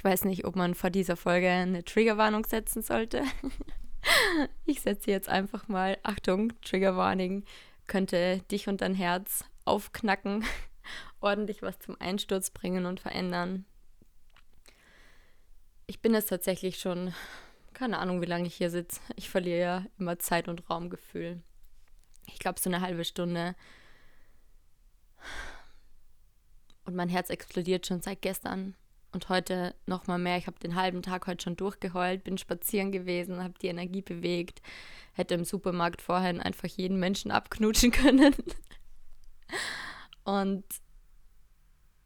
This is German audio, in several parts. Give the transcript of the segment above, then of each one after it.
Ich weiß nicht, ob man vor dieser Folge eine Triggerwarnung setzen sollte. ich setze jetzt einfach mal, Achtung, Triggerwarning könnte dich und dein Herz aufknacken, ordentlich was zum Einsturz bringen und verändern. Ich bin es tatsächlich schon, keine Ahnung, wie lange ich hier sitze. Ich verliere ja immer Zeit- und Raumgefühl. Ich glaube, so eine halbe Stunde. Und mein Herz explodiert schon seit gestern und heute noch mal mehr. Ich habe den halben Tag heute schon durchgeheult, bin spazieren gewesen, habe die Energie bewegt, hätte im Supermarkt vorhin einfach jeden Menschen abknutschen können. und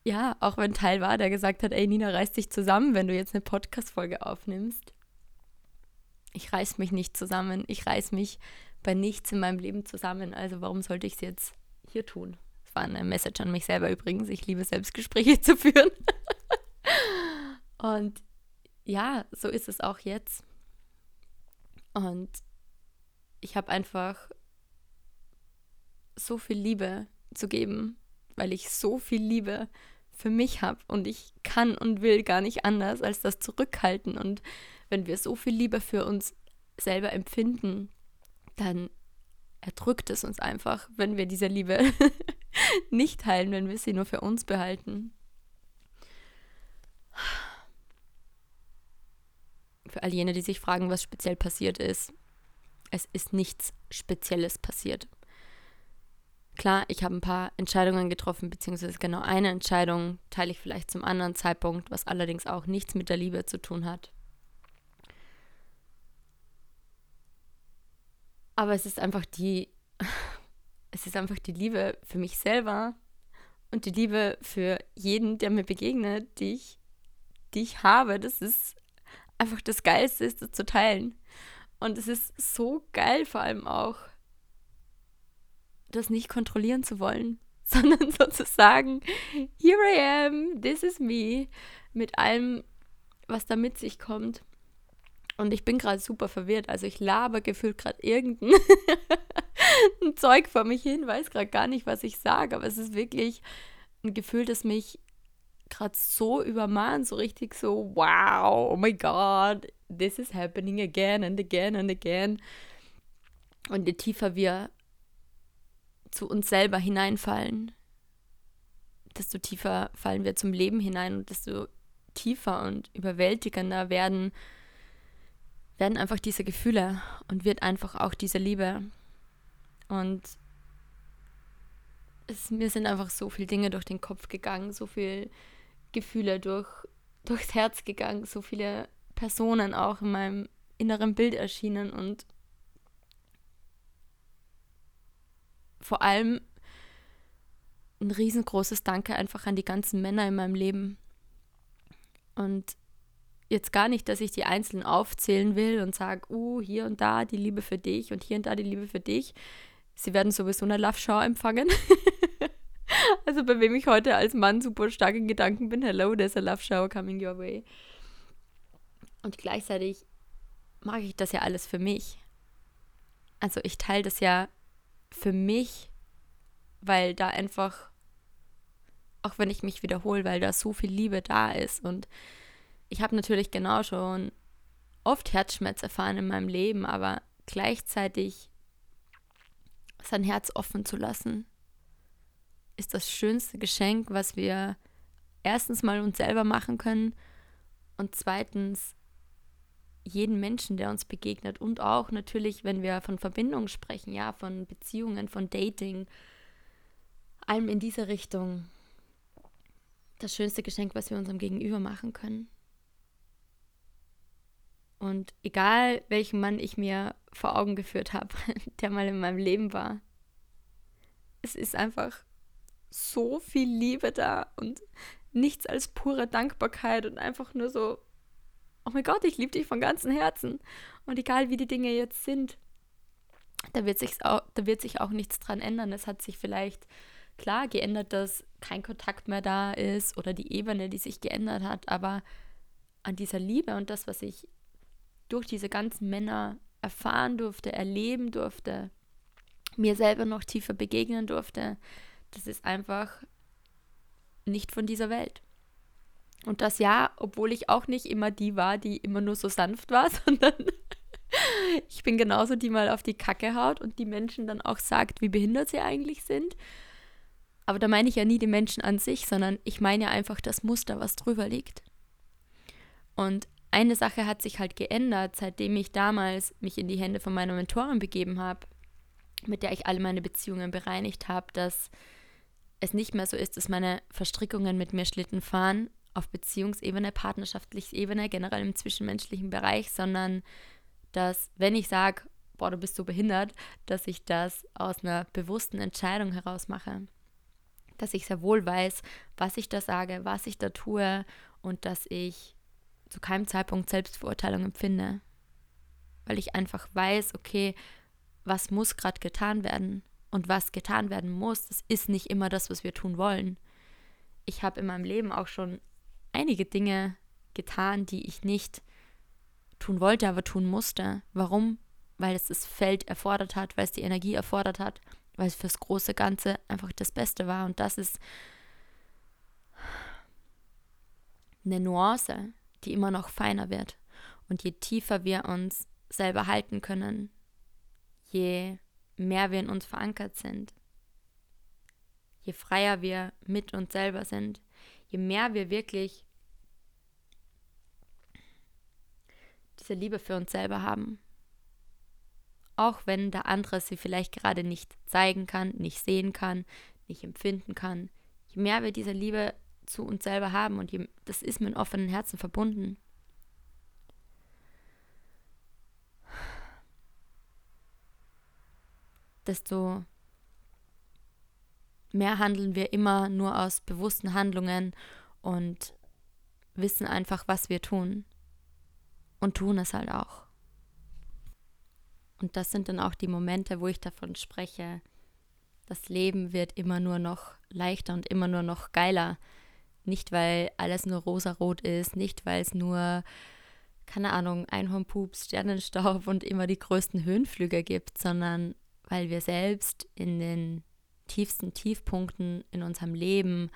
ja, auch wenn Teil war, der gesagt hat, ey Nina, reiß dich zusammen, wenn du jetzt eine Podcast-Folge aufnimmst. Ich reiß mich nicht zusammen. Ich reiß mich bei nichts in meinem Leben zusammen. Also warum sollte ich es jetzt hier tun? Das war eine Message an mich selber übrigens. Ich liebe Selbstgespräche zu führen. Und ja, so ist es auch jetzt. Und ich habe einfach so viel Liebe zu geben, weil ich so viel Liebe für mich habe und ich kann und will gar nicht anders als das zurückhalten. Und wenn wir so viel Liebe für uns selber empfinden, dann erdrückt es uns einfach, wenn wir diese Liebe nicht teilen, wenn wir sie nur für uns behalten. Für all jene, die sich fragen, was speziell passiert ist, es ist nichts Spezielles passiert. Klar, ich habe ein paar Entscheidungen getroffen, beziehungsweise genau eine Entscheidung teile ich vielleicht zum anderen Zeitpunkt, was allerdings auch nichts mit der Liebe zu tun hat. Aber es ist einfach die, es ist einfach die Liebe für mich selber und die Liebe für jeden, der mir begegnet, die ich, die ich habe. Das ist einfach das Geilste ist, das zu teilen. Und es ist so geil vor allem auch, das nicht kontrollieren zu wollen, sondern sozusagen, here I am, this is me, mit allem, was da mit sich kommt. Und ich bin gerade super verwirrt. Also ich laber gefühlt gerade irgendein Zeug vor mich hin, weiß gerade gar nicht, was ich sage, aber es ist wirklich ein Gefühl, das mich gerade so übermahnt, so richtig so, wow, oh my God, this is happening again and again and again. Und je tiefer wir zu uns selber hineinfallen, desto tiefer fallen wir zum Leben hinein und desto tiefer und überwältigender werden, werden einfach diese Gefühle und wird einfach auch diese Liebe. Und es, mir sind einfach so viele Dinge durch den Kopf gegangen, so viele Gefühle durch, durchs Herz gegangen, so viele Personen auch in meinem inneren Bild erschienen und vor allem ein riesengroßes Danke einfach an die ganzen Männer in meinem Leben. Und jetzt gar nicht, dass ich die einzelnen aufzählen will und sage, uh, hier und da die Liebe für dich und hier und da die Liebe für dich. Sie werden sowieso eine Love-Show empfangen. also bei wem ich heute als Mann super stark in Gedanken bin, hello, there's a Love-Show coming your way. Und gleichzeitig mache ich das ja alles für mich. Also ich teile das ja für mich, weil da einfach, auch wenn ich mich wiederhole, weil da so viel Liebe da ist und ich habe natürlich genau schon oft Herzschmerz erfahren in meinem Leben, aber gleichzeitig sein Herz offen zu lassen, ist das schönste Geschenk, was wir erstens mal uns selber machen können und zweitens jeden Menschen, der uns begegnet und auch natürlich, wenn wir von Verbindungen sprechen, ja, von Beziehungen, von Dating, allem in diese Richtung, das schönste Geschenk, was wir unserem Gegenüber machen können. Und egal, welchen Mann ich mir vor Augen geführt habe, der mal in meinem Leben war, es ist einfach so viel Liebe da und nichts als pure Dankbarkeit und einfach nur so, oh mein Gott, ich liebe dich von ganzem Herzen. Und egal, wie die Dinge jetzt sind, da wird, sich auch, da wird sich auch nichts dran ändern. Es hat sich vielleicht klar geändert, dass kein Kontakt mehr da ist oder die Ebene, die sich geändert hat, aber an dieser Liebe und das, was ich durch diese ganzen Männer erfahren durfte, erleben durfte, mir selber noch tiefer begegnen durfte, das ist einfach nicht von dieser Welt. Und das ja, obwohl ich auch nicht immer die war, die immer nur so sanft war, sondern ich bin genauso die mal auf die Kacke haut und die Menschen dann auch sagt, wie behindert sie eigentlich sind. Aber da meine ich ja nie die Menschen an sich, sondern ich meine ja einfach das Muster, was drüber liegt. Und eine Sache hat sich halt geändert, seitdem ich damals mich in die Hände von meiner Mentorin begeben habe, mit der ich alle meine Beziehungen bereinigt habe, dass es nicht mehr so ist, dass meine Verstrickungen mit mir Schlitten fahren auf Beziehungsebene, partnerschaftlicher Ebene, generell im zwischenmenschlichen Bereich, sondern dass wenn ich sage, boah, du bist so behindert, dass ich das aus einer bewussten Entscheidung heraus mache. Dass ich sehr wohl weiß, was ich da sage, was ich da tue und dass ich zu keinem Zeitpunkt Selbstverurteilung empfinde. Weil ich einfach weiß, okay, was muss gerade getan werden und was getan werden muss, das ist nicht immer das, was wir tun wollen. Ich habe in meinem Leben auch schon einige Dinge getan, die ich nicht tun wollte, aber tun musste. Warum? Weil es das Feld erfordert hat, weil es die Energie erfordert hat, weil es fürs große Ganze einfach das Beste war. Und das ist eine Nuance, die immer noch feiner wird. Und je tiefer wir uns selber halten können, je mehr wir in uns verankert sind, je freier wir mit uns selber sind, je mehr wir wirklich diese Liebe für uns selber haben. Auch wenn der andere sie vielleicht gerade nicht zeigen kann, nicht sehen kann, nicht empfinden kann. Je mehr wir diese Liebe zu uns selber haben und je, das ist mit offenen Herzen verbunden. Desto mehr handeln wir immer nur aus bewussten Handlungen und wissen einfach, was wir tun und tun es halt auch. Und das sind dann auch die Momente, wo ich davon spreche, das Leben wird immer nur noch leichter und immer nur noch geiler. Nicht, weil alles nur rosarot ist, nicht, weil es nur, keine Ahnung, Einhornpups, Sternenstaub und immer die größten Höhenflüge gibt, sondern weil wir selbst in den tiefsten Tiefpunkten in unserem Leben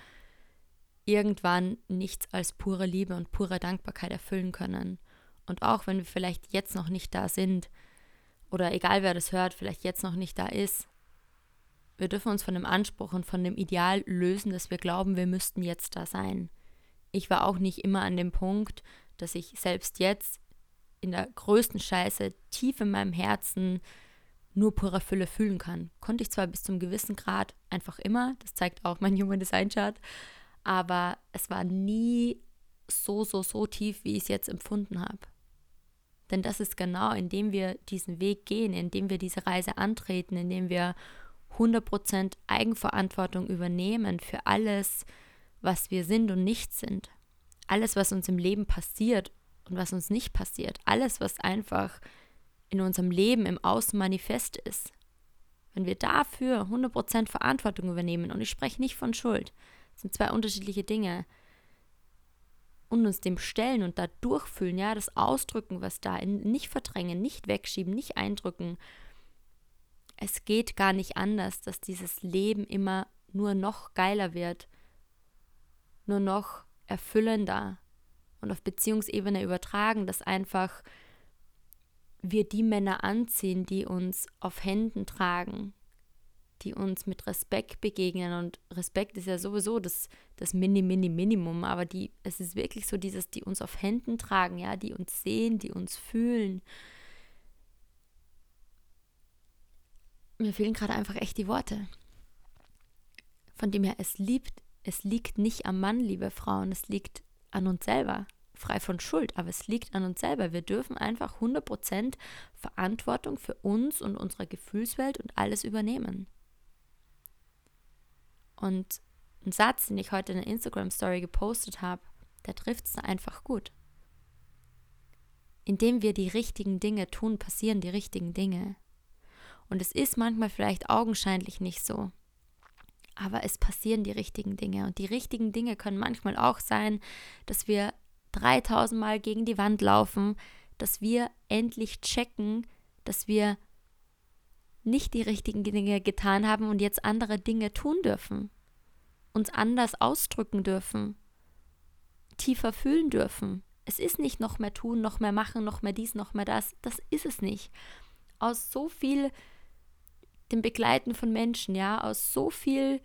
irgendwann nichts als pure Liebe und pure Dankbarkeit erfüllen können. Und auch wenn wir vielleicht jetzt noch nicht da sind, oder egal wer das hört, vielleicht jetzt noch nicht da ist, wir dürfen uns von dem Anspruch und von dem Ideal lösen, dass wir glauben, wir müssten jetzt da sein. Ich war auch nicht immer an dem Punkt, dass ich selbst jetzt in der größten Scheiße tief in meinem Herzen nur pure Fülle fühlen kann. Konnte ich zwar bis zum gewissen Grad einfach immer, das zeigt auch mein Human Design Chart, aber es war nie so, so, so tief, wie ich es jetzt empfunden habe. Denn das ist genau, indem wir diesen Weg gehen, indem wir diese Reise antreten, indem wir 100% Eigenverantwortung übernehmen für alles, was wir sind und nicht sind. Alles, was uns im Leben passiert und was uns nicht passiert. Alles, was einfach in unserem Leben im Außen manifest ist. Wenn wir dafür 100% Verantwortung übernehmen, und ich spreche nicht von Schuld, das sind zwei unterschiedliche Dinge, und uns dem stellen und da durchfühlen, ja, das Ausdrücken, was da, nicht verdrängen, nicht wegschieben, nicht eindrücken. Es geht gar nicht anders, dass dieses Leben immer nur noch geiler wird, nur noch erfüllender und auf Beziehungsebene übertragen, dass einfach wir die Männer anziehen, die uns auf Händen tragen, die uns mit Respekt begegnen. Und Respekt ist ja sowieso das, das Mini, Mini, Minimum. Aber die, es ist wirklich so dieses, die uns auf Händen tragen, ja, die uns sehen, die uns fühlen. Mir fehlen gerade einfach echt die Worte. Von dem her, es liebt, es liegt nicht am Mann, liebe Frauen, es liegt an uns selber frei von Schuld, aber es liegt an uns selber. Wir dürfen einfach 100% Verantwortung für uns und unsere Gefühlswelt und alles übernehmen. Und ein Satz, den ich heute in der Instagram-Story gepostet habe, der trifft es einfach gut. Indem wir die richtigen Dinge tun, passieren die richtigen Dinge. Und es ist manchmal vielleicht augenscheinlich nicht so. Aber es passieren die richtigen Dinge. Und die richtigen Dinge können manchmal auch sein, dass wir 3000 Mal gegen die Wand laufen, dass wir endlich checken, dass wir nicht die richtigen Dinge getan haben und jetzt andere Dinge tun dürfen, uns anders ausdrücken dürfen, tiefer fühlen dürfen. Es ist nicht noch mehr tun, noch mehr machen, noch mehr dies, noch mehr das. Das ist es nicht. Aus so viel dem Begleiten von Menschen, ja, aus so viel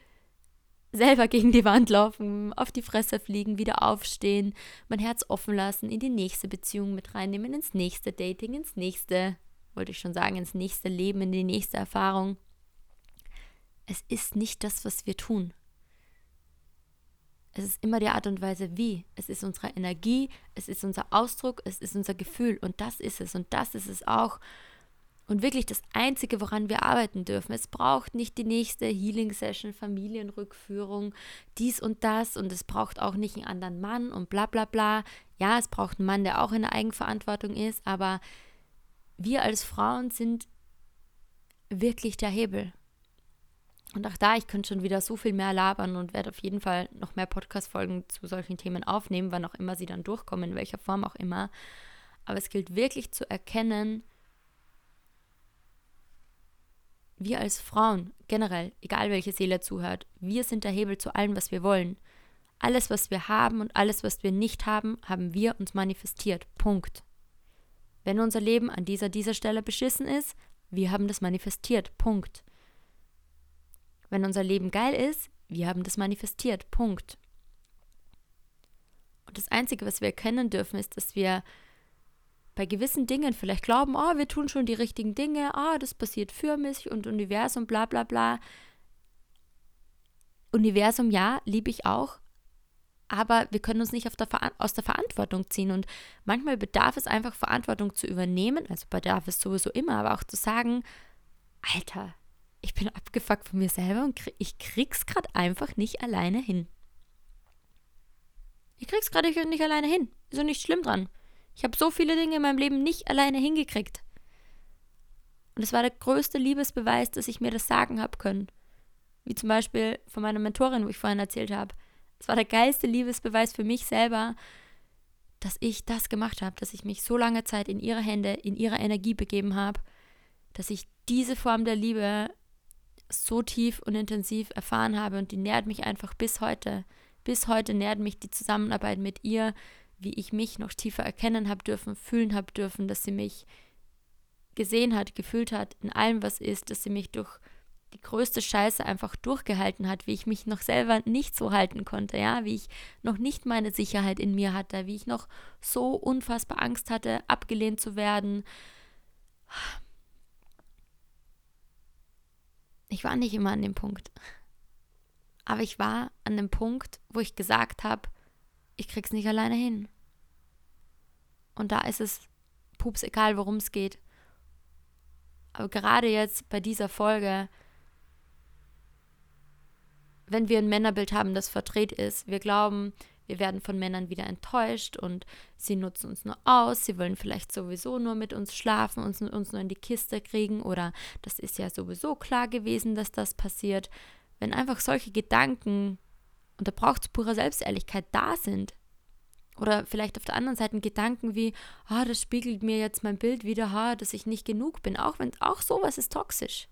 selber gegen die Wand laufen, auf die Fresse fliegen, wieder aufstehen, mein Herz offen lassen, in die nächste Beziehung mit reinnehmen, ins nächste Dating, ins nächste, wollte ich schon sagen, ins nächste Leben, in die nächste Erfahrung. Es ist nicht das, was wir tun. Es ist immer die Art und Weise, wie. Es ist unsere Energie, es ist unser Ausdruck, es ist unser Gefühl und das ist es und das ist es auch. Und wirklich das Einzige, woran wir arbeiten dürfen. Es braucht nicht die nächste Healing-Session, Familienrückführung, dies und das. Und es braucht auch nicht einen anderen Mann und bla bla bla. Ja, es braucht einen Mann, der auch in der Eigenverantwortung ist. Aber wir als Frauen sind wirklich der Hebel. Und auch da, ich könnte schon wieder so viel mehr labern und werde auf jeden Fall noch mehr Podcast-Folgen zu solchen Themen aufnehmen, wann auch immer sie dann durchkommen, in welcher Form auch immer. Aber es gilt wirklich zu erkennen, wir als Frauen, generell, egal welche Seele zuhört, wir sind der Hebel zu allem, was wir wollen. Alles, was wir haben und alles, was wir nicht haben, haben wir uns manifestiert. Punkt. Wenn unser Leben an dieser, dieser Stelle beschissen ist, wir haben das manifestiert. Punkt. Wenn unser Leben geil ist, wir haben das manifestiert. Punkt. Und das Einzige, was wir erkennen dürfen, ist, dass wir bei gewissen Dingen vielleicht glauben, oh, wir tun schon die richtigen Dinge, oh, das passiert für mich und Universum, bla bla bla. Universum, ja, liebe ich auch, aber wir können uns nicht der aus der Verantwortung ziehen. Und manchmal bedarf es einfach, Verantwortung zu übernehmen, also bedarf es sowieso immer, aber auch zu sagen, Alter, ich bin abgefuckt von mir selber und krieg, ich krieg's gerade einfach nicht alleine hin. Ich krieg's gerade nicht alleine hin. Ist doch nicht schlimm dran. Ich habe so viele Dinge in meinem Leben nicht alleine hingekriegt. Und es war der größte Liebesbeweis, dass ich mir das sagen habe können. Wie zum Beispiel von meiner Mentorin, wo ich vorhin erzählt habe. Es war der geilste Liebesbeweis für mich selber, dass ich das gemacht habe, dass ich mich so lange Zeit in ihre Hände, in ihre Energie begeben habe, dass ich diese Form der Liebe so tief und intensiv erfahren habe und die nährt mich einfach bis heute. Bis heute nährt mich die Zusammenarbeit mit ihr, wie ich mich noch tiefer erkennen habe dürfen, fühlen habe dürfen, dass sie mich gesehen hat, gefühlt hat, in allem, was ist, dass sie mich durch die größte Scheiße einfach durchgehalten hat, wie ich mich noch selber nicht so halten konnte, ja, wie ich noch nicht meine Sicherheit in mir hatte, wie ich noch so unfassbar Angst hatte, abgelehnt zu werden. Ich war nicht immer an dem Punkt. Aber ich war an dem Punkt, wo ich gesagt habe, ich krieg's nicht alleine hin. Und da ist es pups egal, worum es geht. Aber gerade jetzt bei dieser Folge, wenn wir ein Männerbild haben, das verdreht ist, wir glauben, wir werden von Männern wieder enttäuscht und sie nutzen uns nur aus, sie wollen vielleicht sowieso nur mit uns schlafen, uns, uns nur in die Kiste kriegen oder das ist ja sowieso klar gewesen, dass das passiert. Wenn einfach solche Gedanken, und da braucht es pure Selbstehrlichkeit, da sind, oder vielleicht auf der anderen Seite Gedanken wie, ah, das spiegelt mir jetzt mein Bild wieder, ah, dass ich nicht genug bin. Auch wenn auch sowas ist toxisch.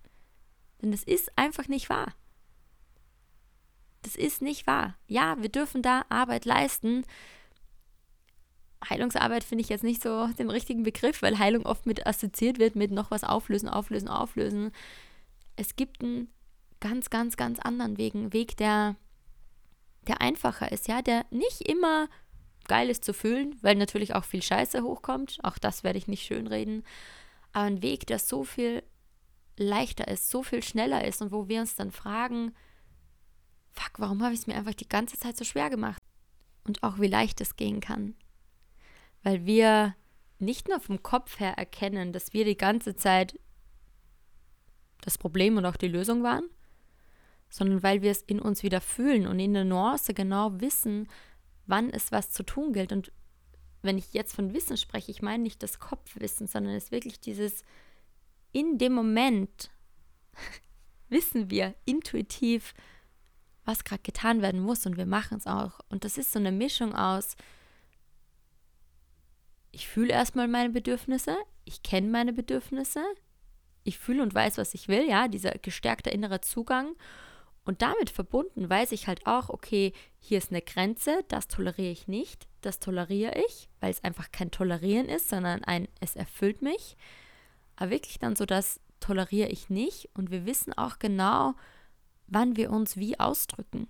Denn das ist einfach nicht wahr. Das ist nicht wahr. Ja, wir dürfen da Arbeit leisten. Heilungsarbeit finde ich jetzt nicht so den richtigen Begriff, weil Heilung oft mit assoziiert wird mit noch was auflösen, auflösen, auflösen. Es gibt einen ganz, ganz, ganz anderen Weg, einen Weg, der, der einfacher ist, ja, der nicht immer geil ist zu fühlen, weil natürlich auch viel Scheiße hochkommt. Auch das werde ich nicht schönreden. Aber ein Weg, der so viel leichter ist, so viel schneller ist und wo wir uns dann fragen, fuck, warum habe ich es mir einfach die ganze Zeit so schwer gemacht? Und auch wie leicht es gehen kann. Weil wir nicht nur vom Kopf her erkennen, dass wir die ganze Zeit das Problem und auch die Lösung waren, sondern weil wir es in uns wieder fühlen und in der Nuance genau wissen, wann es was zu tun gilt. Und wenn ich jetzt von Wissen spreche, ich meine nicht das Kopfwissen, sondern es ist wirklich dieses in dem Moment wissen wir intuitiv, was gerade getan werden muss und wir machen es auch. Und das ist so eine Mischung aus, ich fühle erstmal meine Bedürfnisse, ich kenne meine Bedürfnisse, ich fühle und weiß, was ich will, ja, dieser gestärkte innere Zugang Und damit verbunden weiß ich halt auch, okay, hier ist eine Grenze, das toleriere ich nicht, das toleriere ich, weil es einfach kein Tolerieren ist, sondern ein, es erfüllt mich. Aber wirklich dann so, das toleriere ich nicht. Und wir wissen auch genau, wann wir uns wie ausdrücken.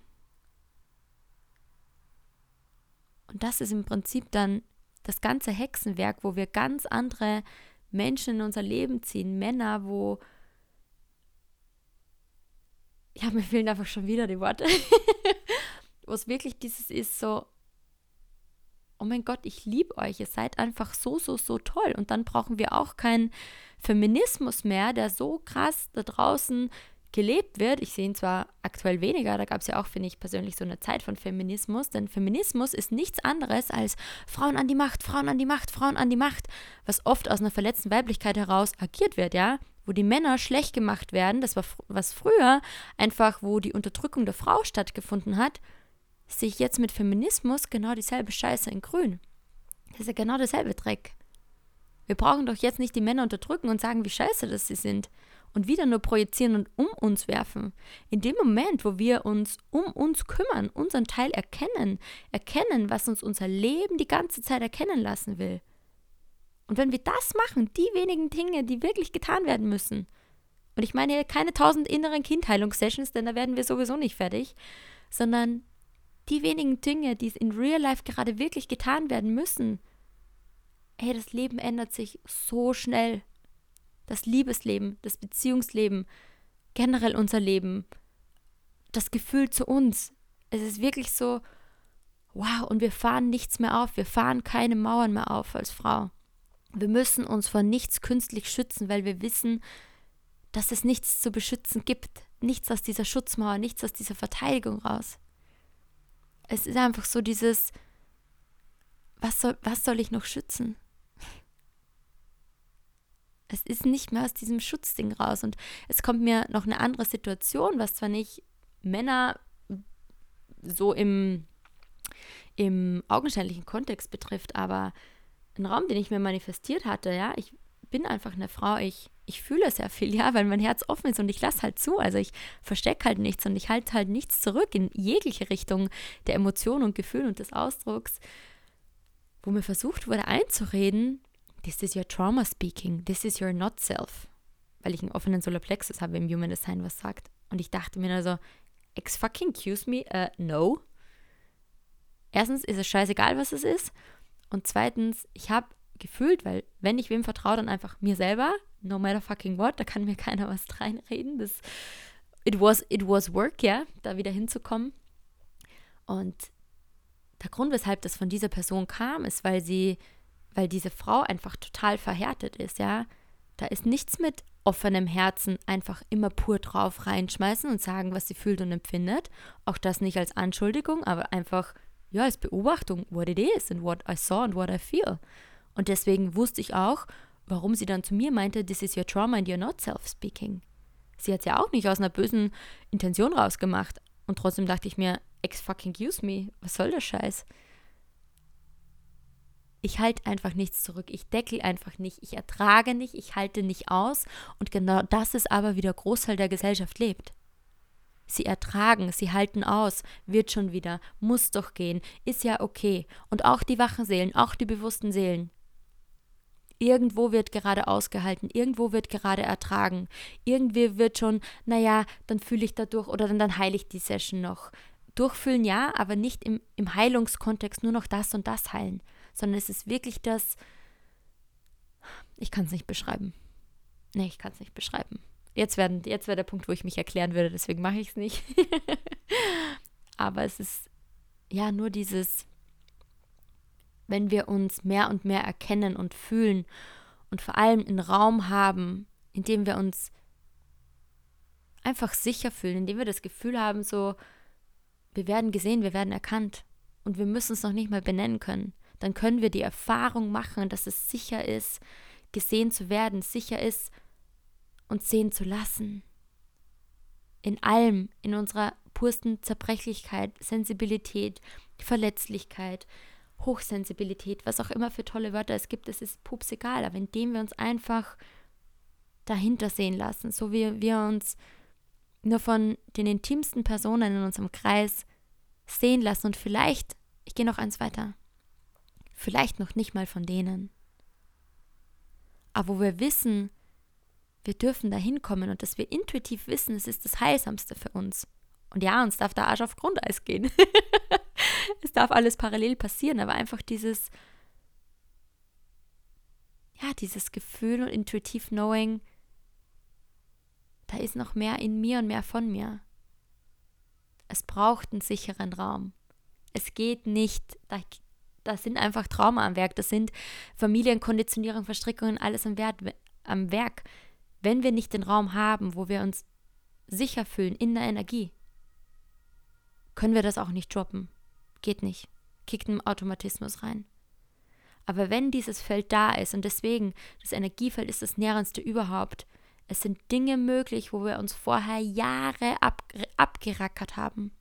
Und das ist im Prinzip dann das ganze Hexenwerk, wo wir ganz andere Menschen in unser Leben ziehen, Männer, wo ja, mir fehlen einfach schon wieder die Worte, wo es wirklich dieses ist so, oh mein Gott, ich liebe euch, ihr seid einfach so, so, so toll. Und dann brauchen wir auch keinen Feminismus mehr, der so krass da draußen gelebt wird. Ich sehe ihn zwar aktuell weniger, da gab es ja auch, finde ich persönlich, so eine Zeit von Feminismus, denn Feminismus ist nichts anderes als Frauen an die Macht, Frauen an die Macht, Frauen an die Macht, was oft aus einer verletzten Weiblichkeit heraus agiert wird, ja, wo die Männer schlecht gemacht werden, das war was früher einfach, wo die Unterdrückung der Frau stattgefunden hat, sehe ich jetzt mit Feminismus genau dieselbe Scheiße in Grün. Das ist ja genau derselbe Dreck. Wir brauchen doch jetzt nicht die Männer unterdrücken und sagen, wie scheiße das sie sind und wieder nur projizieren und um uns werfen. In dem Moment, wo wir uns um uns kümmern, unseren Teil erkennen, erkennen, was uns unser Leben die ganze Zeit erkennen lassen will. Und wenn wir das machen, die wenigen Dinge, die wirklich getan werden müssen, und ich meine keine tausend inneren Kindheilungssessions, denn da werden wir sowieso nicht fertig, sondern die wenigen Dinge, die in Real Life gerade wirklich getan werden müssen, hey, das Leben ändert sich so schnell das Liebesleben, das Beziehungsleben, generell unser Leben, das Gefühl zu uns. Es ist wirklich so, wow, und wir fahren nichts mehr auf, wir fahren keine Mauern mehr auf als Frau. Wir müssen uns vor nichts künstlich schützen, weil wir wissen, dass es nichts zu beschützen gibt. Nichts aus dieser Schutzmauer, nichts aus dieser Verteidigung raus. Es ist einfach so dieses, was soll, was soll ich noch schützen? Es ist nicht mehr aus diesem Schutzding raus. Und es kommt mir noch eine andere Situation, was zwar nicht Männer so im, im augenscheinlichen Kontext betrifft, aber ein Raum, den ich mir manifestiert hatte, ja, ich bin einfach eine Frau, ich, ich fühle sehr viel, ja, weil mein Herz offen ist und ich lasse halt zu. Also ich verstecke halt nichts und ich halte halt nichts zurück in jegliche Richtung der Emotionen und Gefühle und des Ausdrucks, wo mir versucht wurde einzureden, This is your trauma speaking. This is your not self. Weil ich einen offenen Solarplexus habe im Human Design, was sagt. Und ich dachte mir also, ex fucking excuse me, uh, no. Erstens ist es scheißegal, was es ist. Und zweitens, ich habe gefühlt, weil wenn ich wem vertraue, dann einfach mir selber, no matter fucking what, da kann mir keiner was reinreden. Das, it was, it was work, ja, da wieder hinzukommen. Und der Grund, weshalb das von dieser Person kam, ist, weil sie weil diese Frau einfach total verhärtet ist, ja. Da ist nichts mit offenem Herzen einfach immer pur drauf reinschmeißen und sagen, was sie fühlt und empfindet. Auch das nicht als Anschuldigung, aber einfach, ja, als Beobachtung, what it is and what I saw and what I feel. Und deswegen wusste ich auch, warum sie dann zu mir meinte, this is your trauma and you're not self-speaking. Sie hat es ja auch nicht aus einer bösen Intention rausgemacht. Und trotzdem dachte ich mir, ex fucking use me, was soll der Scheiß? ich halte einfach nichts zurück. Ich deckel einfach nicht. Ich ertrage nicht. Ich halte nicht aus. Und genau das ist aber, wie der Großteil der Gesellschaft lebt. Sie ertragen, sie halten aus, wird schon wieder, muss doch gehen, ist ja okay. Und auch die wachen Seelen, auch die bewussten Seelen. Irgendwo wird gerade ausgehalten, irgendwo wird gerade ertragen. Irgendwie wird schon, naja, dann fühle ich dadurch oder dann, dann heile ich die Session noch. Durchfühlen ja, aber nicht im, im Heilungskontext nur noch das und das heilen, sondern es ist wirklich das, ich kann es nicht beschreiben. Nee, ich kann es nicht beschreiben. Jetzt, werden, jetzt wäre der Punkt, wo ich mich erklären würde, deswegen mache ich es nicht. Aber es ist ja nur dieses, wenn wir uns mehr und mehr erkennen und fühlen und vor allem einen Raum haben, in dem wir uns einfach sicher fühlen, in dem wir das Gefühl haben, so, wir werden gesehen, wir werden erkannt und wir müssen es noch nicht mal benennen können dann können wir die Erfahrung machen, dass es sicher ist, gesehen zu werden, sicher ist, uns sehen zu lassen. In allem, in unserer pursten Zerbrechlichkeit, Sensibilität, Verletzlichkeit, Hochsensibilität, was auch immer für tolle Wörter es gibt, es ist pups egal, aber indem wir uns einfach dahinter sehen lassen, so wie wir uns nur von den intimsten Personen in unserem Kreis sehen lassen und vielleicht, ich gehe noch eins weiter, vielleicht noch nicht mal von denen. Aber wo wir wissen, wir dürfen da hinkommen und dass wir intuitiv wissen, es ist das Heilsamste für uns. Und ja, uns darf der Arsch auf Grundeis gehen. es darf alles parallel passieren, aber einfach dieses, ja, dieses Gefühl und intuitiv Knowing, da ist noch mehr in mir und mehr von mir. Es braucht einen sicheren Raum. Es geht nicht, da, da sind einfach Trauma am Werk, das sind Familienkonditionierung, Verstrickungen, alles am, Wert, am Werk. Wenn wir nicht den Raum haben, wo wir uns sicher fühlen in der Energie, können wir das auch nicht droppen. Geht nicht. Kickt einen Automatismus rein. Aber wenn dieses Feld da ist und deswegen das Energiefeld ist das nährendste überhaupt, es sind Dinge möglich, wo wir uns vorher Jahre ab, abgerackert haben.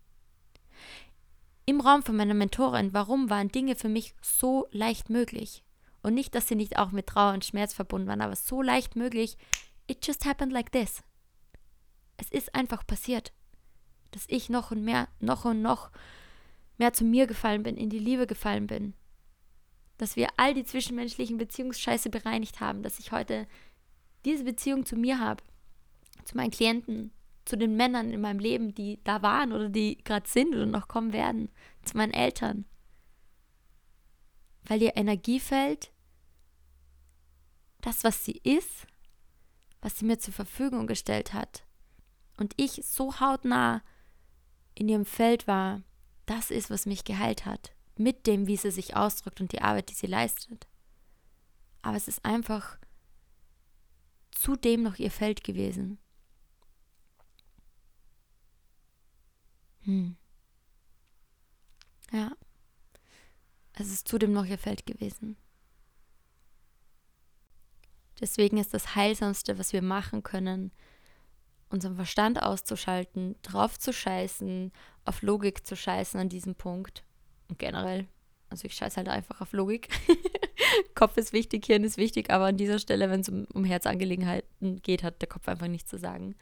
Im Raum von meiner Mentorin, warum waren Dinge für mich so leicht möglich? Und nicht, dass sie nicht auch mit Trauer und Schmerz verbunden waren, aber so leicht möglich. It just happened like this. Es ist einfach passiert, dass ich noch und mehr, noch und noch mehr zu mir gefallen bin, in die Liebe gefallen bin. Dass wir all die zwischenmenschlichen Beziehungsscheiße bereinigt haben, dass ich heute diese Beziehung zu mir habe, zu meinen Klienten, zu den Männern in meinem Leben, die da waren oder die gerade sind oder noch kommen werden, zu meinen Eltern. Weil ihr Energiefeld, das, was sie ist, was sie mir zur Verfügung gestellt hat, und ich so hautnah in ihrem Feld war, das ist, was mich geheilt hat. Mit dem, wie sie sich ausdrückt und die Arbeit, die sie leistet. Aber es ist einfach zudem noch ihr Feld gewesen. Hm. Ja. Es ist zudem noch ihr Feld gewesen. Deswegen ist das Heilsamste, was wir machen können, unseren Verstand auszuschalten, drauf zu scheißen, auf Logik zu scheißen an diesem Punkt. Und generell, also ich scheiße halt einfach auf Logik. Kopf ist wichtig, Hirn ist wichtig, aber an dieser Stelle, wenn es um, um Herzangelegenheiten geht, hat der Kopf einfach nichts zu sagen.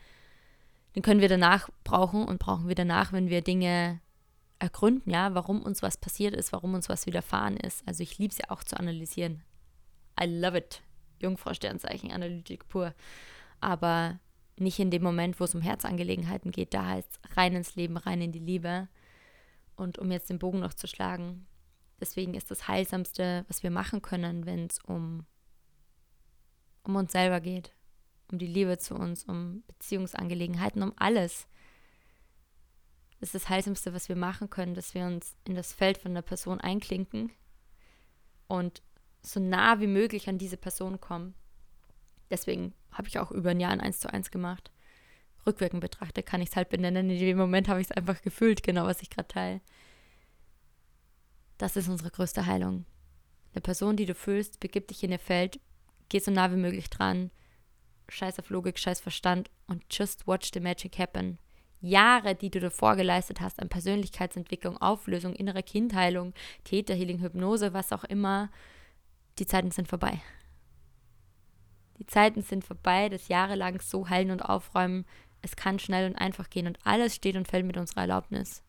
Den können wir danach brauchen und brauchen wir danach, wenn wir Dinge ergründen, ja, warum uns was passiert ist, warum uns was widerfahren ist. Also ich liebe es ja auch zu analysieren. I love it. Jungfrau Sternzeichen, Analytik pur. Aber nicht in dem Moment, wo es um Herzangelegenheiten geht. Da heißt es rein ins Leben, rein in die Liebe. Und um jetzt den Bogen noch zu schlagen, deswegen ist das Heilsamste, was wir machen können, wenn es um, um uns selber geht, um die Liebe zu uns, um Beziehungsangelegenheiten, um alles. Das ist das Heilsamste, was wir machen können, dass wir uns in das Feld von der Person einklinken und so nah wie möglich an diese Person kommen. Deswegen habe ich auch über ein Jahr ein 1 zu 1 gemacht. Rückwirkend betrachtet kann ich es halt benennen. In dem Moment habe ich es einfach gefühlt, genau was ich gerade teile. Das ist unsere größte Heilung. Eine Person, die du fühlst, begibt dich in ihr Feld, geh so nah wie möglich dran, scheiß auf Logik, scheiß Verstand und just watch the magic happen. Jahre, die du davor geleistet hast an Persönlichkeitsentwicklung, Auflösung, innere Kindheilung, Täterhealing, Hypnose, was auch immer, die Zeiten sind vorbei. Die Zeiten sind vorbei, das jahrelang so heilen und aufräumen. Es kann schnell und einfach gehen und alles steht und fällt mit unserer Erlaubnis.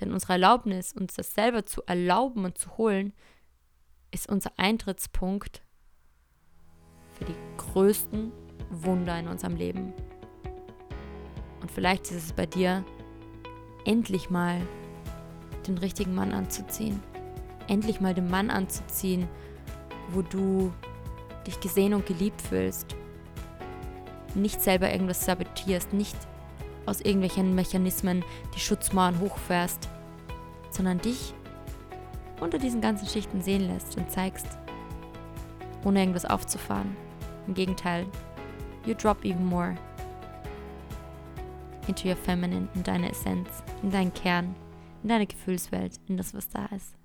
Denn unsere Erlaubnis, uns das selber zu erlauben und zu holen, ist unser Eintrittspunkt für die größten Wunder in unserem Leben. Und vielleicht ist es bei dir, endlich mal den richtigen Mann anzuziehen. Endlich mal den Mann anzuziehen, wo du dich gesehen und geliebt fühlst. Nicht selber irgendwas sabotierst, nicht aus irgendwelchen Mechanismen die Schutzmauern hochfährst, sondern dich unter diesen ganzen Schichten sehen lässt und zeigst, ohne irgendwas aufzufahren. Im Gegenteil, you drop even more into your feminine, in deine Essenz, in deinen Kern, in deine Gefühlswelt, in das, was da ist.